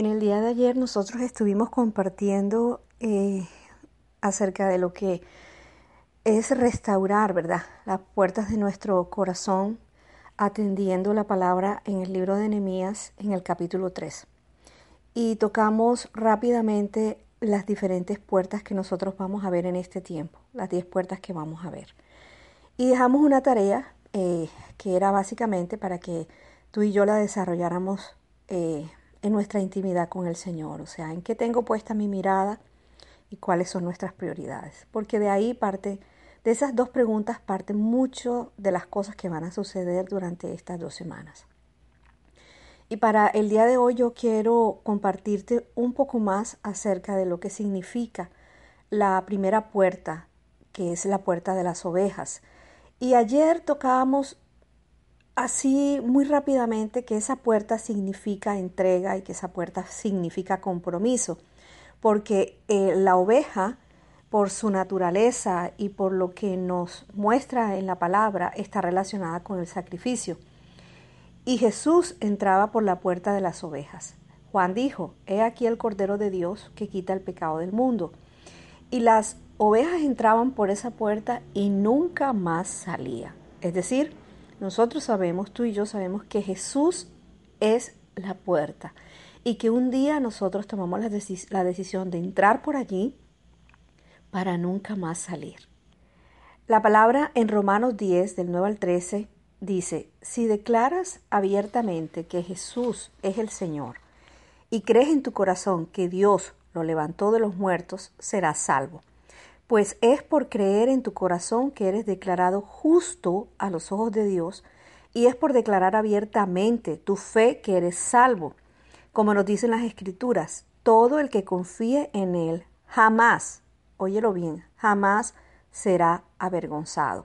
En el día de ayer nosotros estuvimos compartiendo eh, acerca de lo que es restaurar, ¿verdad? Las puertas de nuestro corazón atendiendo la palabra en el libro de Nehemías en el capítulo 3. Y tocamos rápidamente las diferentes puertas que nosotros vamos a ver en este tiempo, las 10 puertas que vamos a ver. Y dejamos una tarea eh, que era básicamente para que tú y yo la desarrolláramos eh, en nuestra intimidad con el Señor, o sea, en qué tengo puesta mi mirada y cuáles son nuestras prioridades. Porque de ahí parte, de esas dos preguntas parte mucho de las cosas que van a suceder durante estas dos semanas. Y para el día de hoy yo quiero compartirte un poco más acerca de lo que significa la primera puerta, que es la puerta de las ovejas. Y ayer tocábamos así muy rápidamente que esa puerta significa entrega y que esa puerta significa compromiso, porque eh, la oveja, por su naturaleza y por lo que nos muestra en la palabra, está relacionada con el sacrificio. Y Jesús entraba por la puerta de las ovejas. Juan dijo, He aquí el Cordero de Dios que quita el pecado del mundo. Y las ovejas entraban por esa puerta y nunca más salía. Es decir, nosotros sabemos, tú y yo sabemos que Jesús es la puerta y que un día nosotros tomamos la, decisión de entrar por allí para nunca más salir. La palabra en Romanos 10, del 9 al 13, dice, si declaras abiertamente que Jesús es el Señor y crees en tu corazón que Dios lo levantó de los muertos, serás salvo pues es por creer en tu corazón que eres declarado justo a los ojos de Dios y es por declarar abiertamente tu fe que eres salvo. Como nos dicen las escrituras, todo el que confíe en Él jamás, óyelo bien, jamás será avergonzado.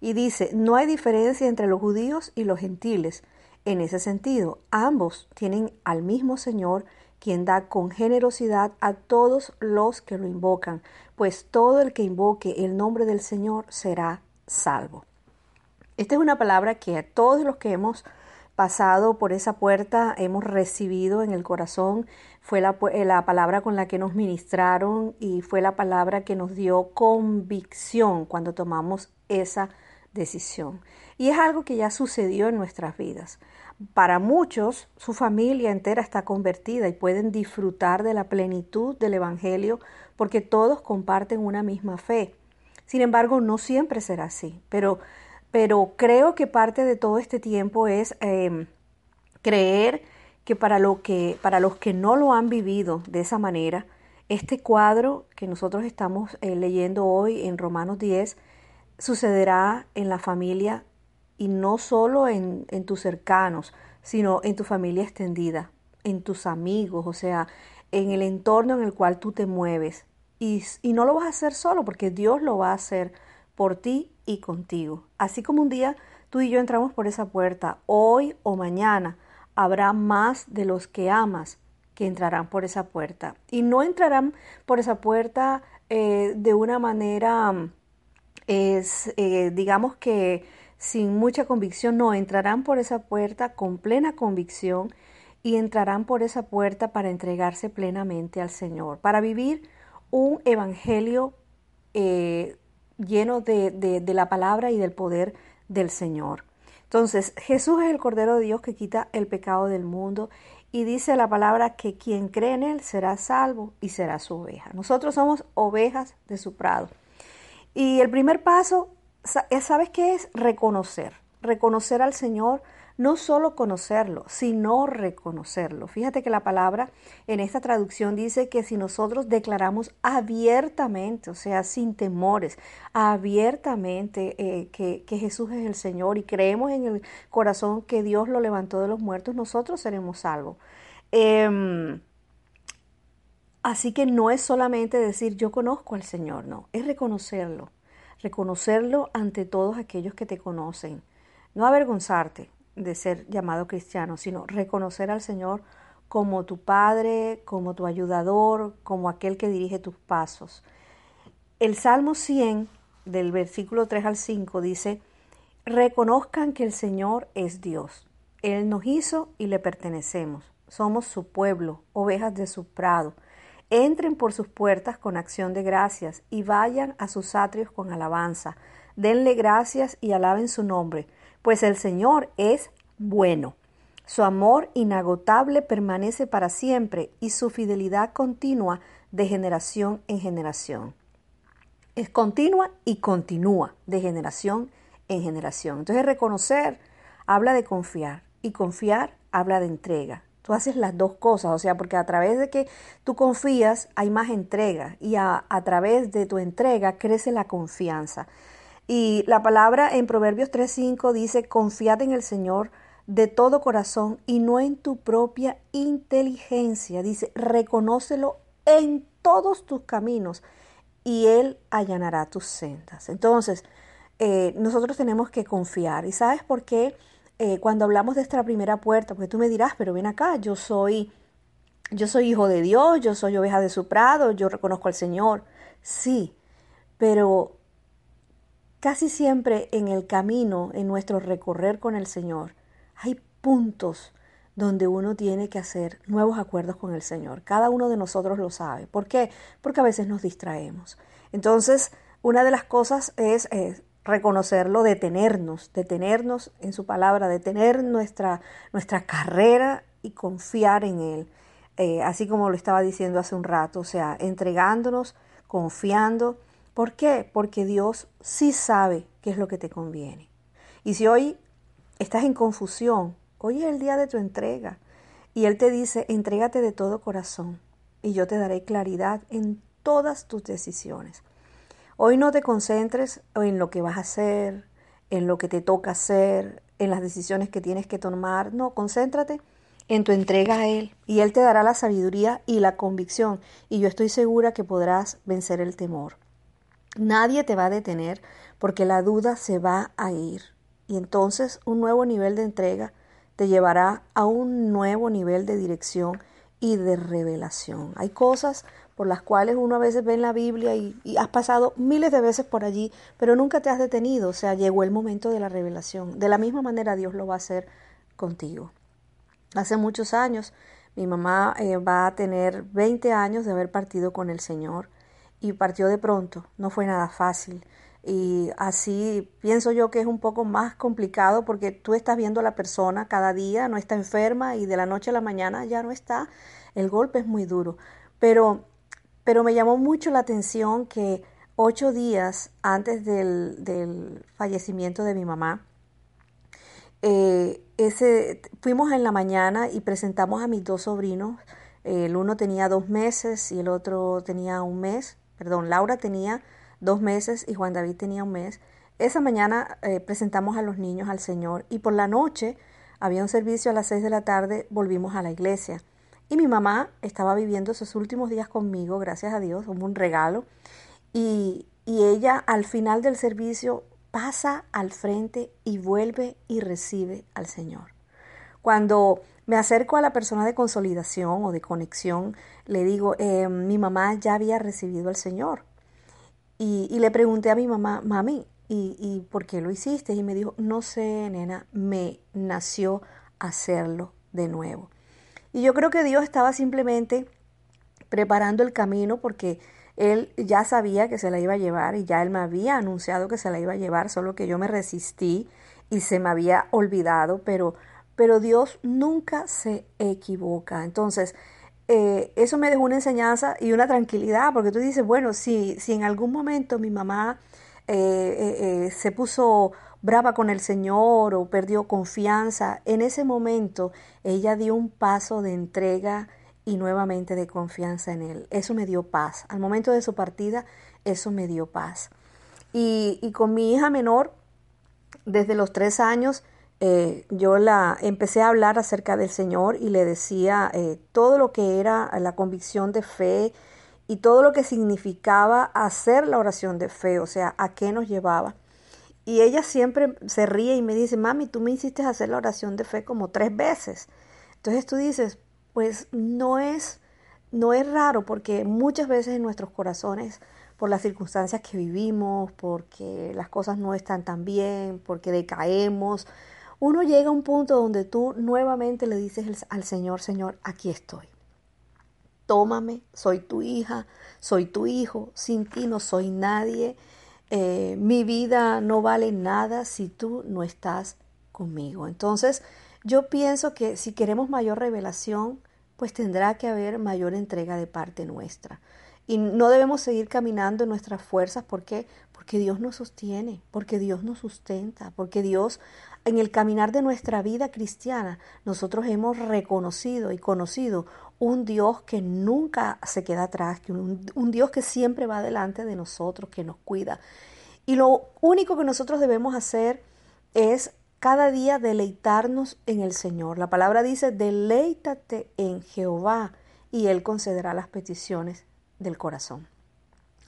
Y dice, no hay diferencia entre los judíos y los gentiles. En ese sentido, ambos tienen al mismo Señor quien da con generosidad a todos los que lo invocan, pues todo el que invoque el nombre del Señor será salvo. Esta es una palabra que a todos los que hemos pasado por esa puerta hemos recibido en el corazón, fue la, la, palabra con la que nos ministraron y fue la palabra que nos dio convicción cuando tomamos esa decisión. Y es algo que ya sucedió en nuestras vidas. Para muchos, su familia entera está convertida y pueden disfrutar de la plenitud del Evangelio porque todos comparten una misma fe. Sin embargo, no siempre será así, pero, pero creo que parte de todo este tiempo es em, creer que para, lo que para los que no lo han vivido de esa manera, este cuadro que nosotros estamos eh, leyendo hoy en Romanos 10 sucederá en la familia y no solo en, en tus cercanos, sino en tu familia extendida, en tus amigos, o sea, en el entorno en el cual tú te mueves. Y, y, no lo vas a hacer solo, porque Dios lo va a hacer por ti y contigo. Así como un día tú y yo entramos por esa puerta, hoy o mañana habrá más de los que amas que entrarán por esa puerta. Y no entrarán por esa puerta eh, de una manera, es, eh, digamos que sin mucha convicción, no, entrarán por esa puerta con plena convicción y entrarán por esa puerta para entregarse plenamente al Señor, para vivir un evangelio eh, lleno de, de la palabra y del poder del Señor. Entonces, Jesús es el Cordero de Dios que quita el pecado del mundo y dice la palabra que quien cree en Él será salvo y será su oveja. Nosotros somos ovejas de su prado. Y el primer paso ¿sabes qué es? Reconocer. Reconocer al Señor, no solo conocerlo, sino reconocerlo. Fíjate que la palabra en esta traducción dice que si nosotros declaramos abiertamente, o sea, sin temores, abiertamente eh, que, que Jesús es el Señor y creemos en el corazón que Dios lo levantó de los muertos, nosotros seremos salvos. Em, así que no es solamente decir yo conozco al Señor, no, es reconocerlo, reconocerlo ante todos aquellos que te conocen. No avergonzarte de ser llamado cristiano, sino reconocer al Señor como tu Padre, como tu ayudador, como aquel que dirige tus pasos. El Salmo 100, del versículo 3 al 5, dice, reconozcan que el Señor es Dios. Él nos hizo y le pertenecemos. Somos su pueblo, ovejas de su prado. Entren por sus puertas con acción de gracias y vayan a sus atrios con alabanza. Denle gracias y alaben su nombre, pues el Señor es bueno. Su amor inagotable permanece para siempre y su fidelidad continua de generación en generación. Es continua y continúa de generación en generación. Entonces reconocer habla de confiar y confiar habla de entrega. Tú haces las dos cosas, o sea, porque a través de que tú confías hay más entrega y a, través de tu entrega crece la confianza. Y la palabra en Proverbios 3.5 dice, confiad en el Señor de todo corazón y no en tu propia inteligencia. Dice, reconócelo en todos tus caminos y Él allanará tus sendas. Entonces, eh, nosotros tenemos que confiar. ¿Y sabes por qué? Eh, cuando hablamos de esta primera puerta, porque tú me dirás, pero ven acá, yo soy, yo soy hijo de Dios, yo soy oveja de su prado, yo reconozco al Señor. Sí, pero casi siempre en el camino, en nuestro recorrer con el Señor, hay puntos donde uno tiene que hacer nuevos acuerdos con el Señor. Cada uno de nosotros lo sabe. ¿Por qué? Porque a veces nos distraemos. Entonces, una de las cosas es, reconocerlo, detenernos, detenernos en su palabra, detener nuestra, nuestra carrera y confiar en Él. Eh, así como lo estaba diciendo hace un rato, o sea, entregándonos, confiando. ¿Por qué? Porque Dios sí sabe qué es lo que te conviene. Y si hoy estás en confusión, hoy es el día de tu entrega. Y Él te dice, entrégate de todo corazón y yo te daré claridad en todas tus decisiones. Hoy no te concentres en lo que vas a hacer, en lo que te toca hacer, en las decisiones que tienes que tomar. No, concéntrate en tu entrega a Él y Él te dará la sabiduría y la convicción y yo estoy segura que podrás vencer el temor. Nadie te va a detener porque la duda se va a ir. Y entonces un nuevo nivel de entrega te llevará a un nuevo nivel de dirección y de revelación. Hay cosas por las cuales uno a veces ve en la Biblia y, has pasado miles de veces por allí, pero nunca te has detenido. O sea, llegó el momento de la revelación. De la misma manera Dios lo va a hacer contigo. Hace muchos años mi mamá eh, va a tener 20 años de haber partido con el Señor y partió de pronto. No fue nada fácil. Y así pienso yo que es un poco más complicado porque tú estás viendo a la persona cada día, no está enferma y de la noche a la mañana ya no está. El golpe es muy duro. Pero, pero me llamó mucho la atención que ocho días antes del, fallecimiento de mi mamá, eh, ese, fuimos en la mañana y presentamos a mis dos sobrinos. El uno tenía dos meses y el otro tenía un mes. Perdón, Laura tenía dos meses y Juan David tenía un mes. Esa mañana eh, presentamos a los niños al Señor y por la noche había un servicio a las seis de la tarde, volvimos a la iglesia. Y mi mamá estaba viviendo esos últimos días conmigo, gracias a Dios, como un regalo. Y, y ella al final del servicio pasa al frente y vuelve y recibe al Señor. Cuando me acerco a la persona de consolidación o de conexión, le digo, eh, mi mamá ya había recibido al Señor. Y, le pregunté a mi mamá, mami, ¿y, ¿y por qué lo hiciste? Y me dijo, no sé, nena, me nació hacerlo de nuevo. Y yo creo que Dios estaba simplemente preparando el camino porque Él ya sabía que se la iba a llevar y ya Él me había anunciado que se la iba a llevar, solo que yo me resistí y se me había olvidado, pero, pero Dios nunca se equivoca. Entonces, eh, eso me dejó una enseñanza y una tranquilidad, porque tú dices, bueno, si, si en algún momento mi mamá eh, eh, se puso brava con el Señor o perdió confianza, en ese momento ella dio un paso de entrega y nuevamente de confianza en Él. Eso me dio paz. Al momento de su partida, eso me dio paz. Y, con mi hija menor, desde los tres años, eh, yo la empecé a hablar acerca del Señor y le decía eh, todo lo que era la convicción de fe y todo lo que significaba hacer la oración de fe, o sea, a qué nos llevaba. Y ella siempre se ríe y me dice, mami, tú me hiciste hacer la oración de fe como tres veces. Entonces tú dices, pues no es, no es raro porque muchas veces en nuestros corazones, por las circunstancias que vivimos, porque las cosas no están tan bien, porque decaemos, uno llega a un punto donde tú nuevamente le dices al Señor, Señor, aquí estoy. Tómame, soy tu hija, soy tu hijo, sin ti no soy nadie. Eh, mi vida no vale nada si tú no estás conmigo. Entonces, yo pienso que si queremos mayor revelación, pues tendrá que haber mayor entrega de parte nuestra. Y no debemos seguir caminando en nuestras fuerzas. ¿Por qué? Porque Dios nos sostiene, porque Dios nos sustenta, porque Dios en el caminar de nuestra vida cristiana nosotros hemos reconocido y conocido un Dios que nunca se queda atrás, un, un Dios que siempre va delante de nosotros, que nos cuida. Y lo único que nosotros debemos hacer es cada día deleitarnos en el Señor. La palabra dice, deleítate en Jehová y Él concederá las peticiones del corazón.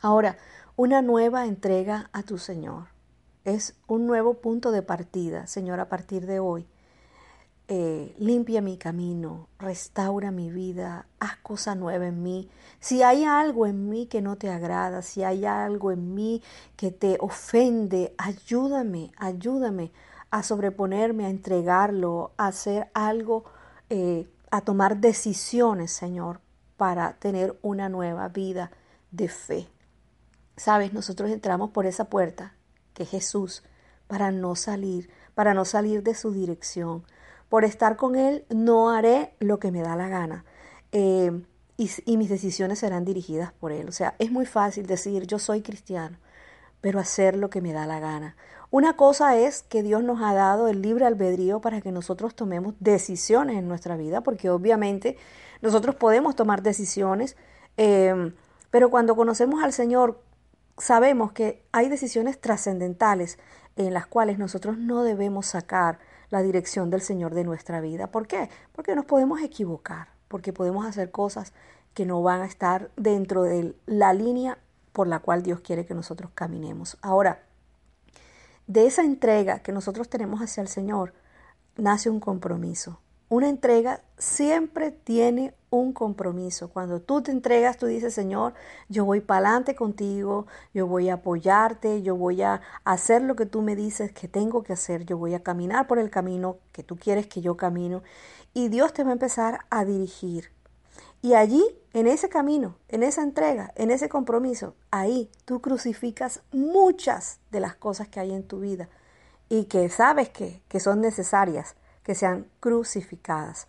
Ahora, una nueva entrega a tu Señor. Es un nuevo punto de partida, Señor, a partir de hoy. Eh, limpia mi camino, restaura mi vida, haz cosa nueva en mí. Si hay algo en mí que no te agrada, si hay algo en mí que te ofende, ayúdame, ayúdame a sobreponerme, a entregarlo, a hacer algo, eh, a tomar decisiones, Señor, para tener una nueva vida de fe. Sabes, nosotros entramos por esa puerta, que es Jesús, para no salir, para no salir de su dirección. Por estar con Él no haré lo que me da la gana. Eh, y, mis decisiones serán dirigidas por Él. O sea, es muy fácil decir yo soy cristiano, pero hacer lo que me da la gana. Una cosa es que Dios nos ha dado el libre albedrío para que nosotros tomemos decisiones en nuestra vida, porque obviamente nosotros podemos tomar decisiones, em, pero cuando conocemos al Señor sabemos que hay decisiones trascendentales en las cuales nosotros no debemos sacar la dirección del Señor de nuestra vida. ¿Por qué? Porque nos podemos equivocar, porque podemos hacer cosas que no van a estar dentro de la línea por la cual Dios quiere que nosotros caminemos. Ahora, de esa entrega que nosotros tenemos hacia el Señor, nace un compromiso. Una entrega siempre tiene un compromiso. Cuando tú te entregas, tú dices, Señor, yo voy para adelante contigo, yo voy a apoyarte, yo voy a hacer lo que tú me dices que tengo que hacer, yo voy a caminar por el camino que tú quieres que yo camino. Y Dios te va a empezar a dirigir. Y allí, en ese camino, en esa entrega, en ese compromiso, ahí tú crucificas muchas de las cosas que hay en tu vida y que sabes que, que son necesarias que sean crucificadas.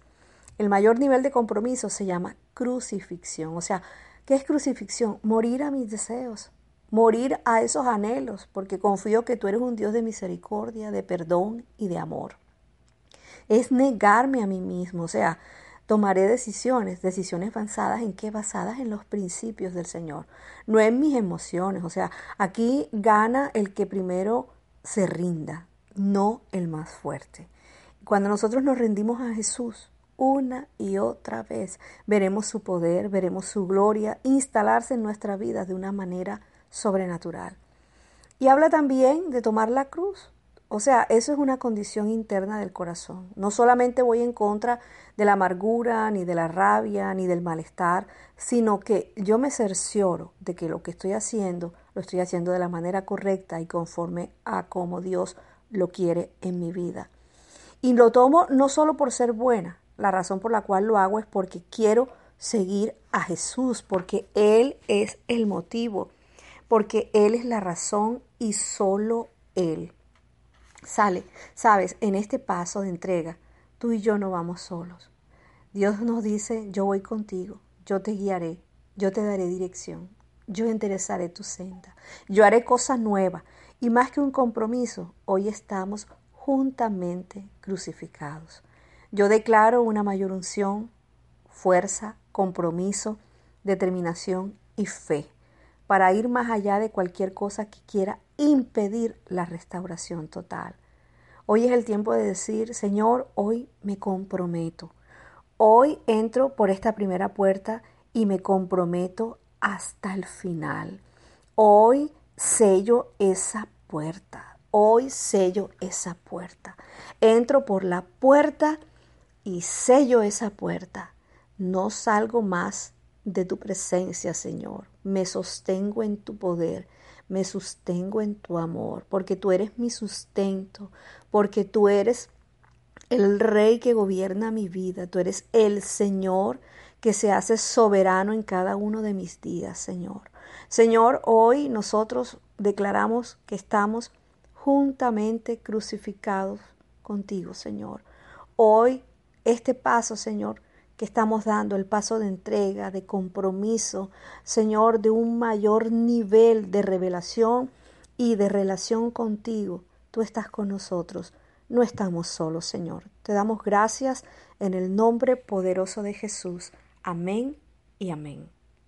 El mayor nivel de compromiso se llama crucifixión. O sea, ¿qué es crucifixión? Morir a mis deseos, morir a esos anhelos, porque confío que tú eres un Dios de misericordia, de perdón y de amor. Es negarme a mí mismo, o sea, tomaré decisiones, decisiones basadas en qué? Basadas en los principios del Señor, no en mis emociones. O sea, aquí gana el que primero se rinda, no el más fuerte. Cuando nosotros nos rendimos a Jesús una y otra vez, veremos su poder, veremos su gloria instalarse en nuestra vida de una manera sobrenatural. Y habla también de tomar la cruz. O sea, eso es una condición interna del corazón. No solamente voy en contra de la amargura, ni de la rabia, ni del malestar, sino que yo me cercioro de que lo que estoy haciendo lo estoy haciendo de la manera correcta y conforme a como Dios lo quiere en mi vida. Y lo tomo no solo por ser buena, la razón por la cual lo hago es porque quiero seguir a Jesús, porque Él es el motivo, porque Él es la razón y solo Él. Sale, sabes, en este paso de entrega, tú y yo no vamos solos. Dios nos dice, yo voy contigo, yo te guiaré, yo te daré dirección, yo enderezaré tu senda, yo haré cosas nuevas. Y más que un compromiso, hoy estamos juntamente crucificados. Yo declaro una mayor unción, fuerza, compromiso, determinación y fe para ir más allá de cualquier cosa que quiera impedir la restauración total. Hoy es el tiempo de decir, Señor, hoy me comprometo. Hoy entro por esta primera puerta y me comprometo hasta el final. Hoy sello esa puerta. Hoy sello esa puerta. Entro por la puerta y sello esa puerta. No salgo más de tu presencia, Señor. Me sostengo en tu poder, me sostengo en tu amor, porque tú eres mi sustento, porque tú eres el rey que gobierna mi vida, tú eres el Señor que se hace soberano en cada uno de mis días, Señor. Señor, hoy nosotros declaramos que estamos juntamente crucificados contigo, Señor. Hoy este paso, Señor, que estamos dando, el paso de entrega, de compromiso, Señor, de un mayor nivel de revelación y de relación contigo. Tú estás con nosotros, no estamos solos, Señor. Te damos gracias en el nombre poderoso de Jesús. Amén y amén.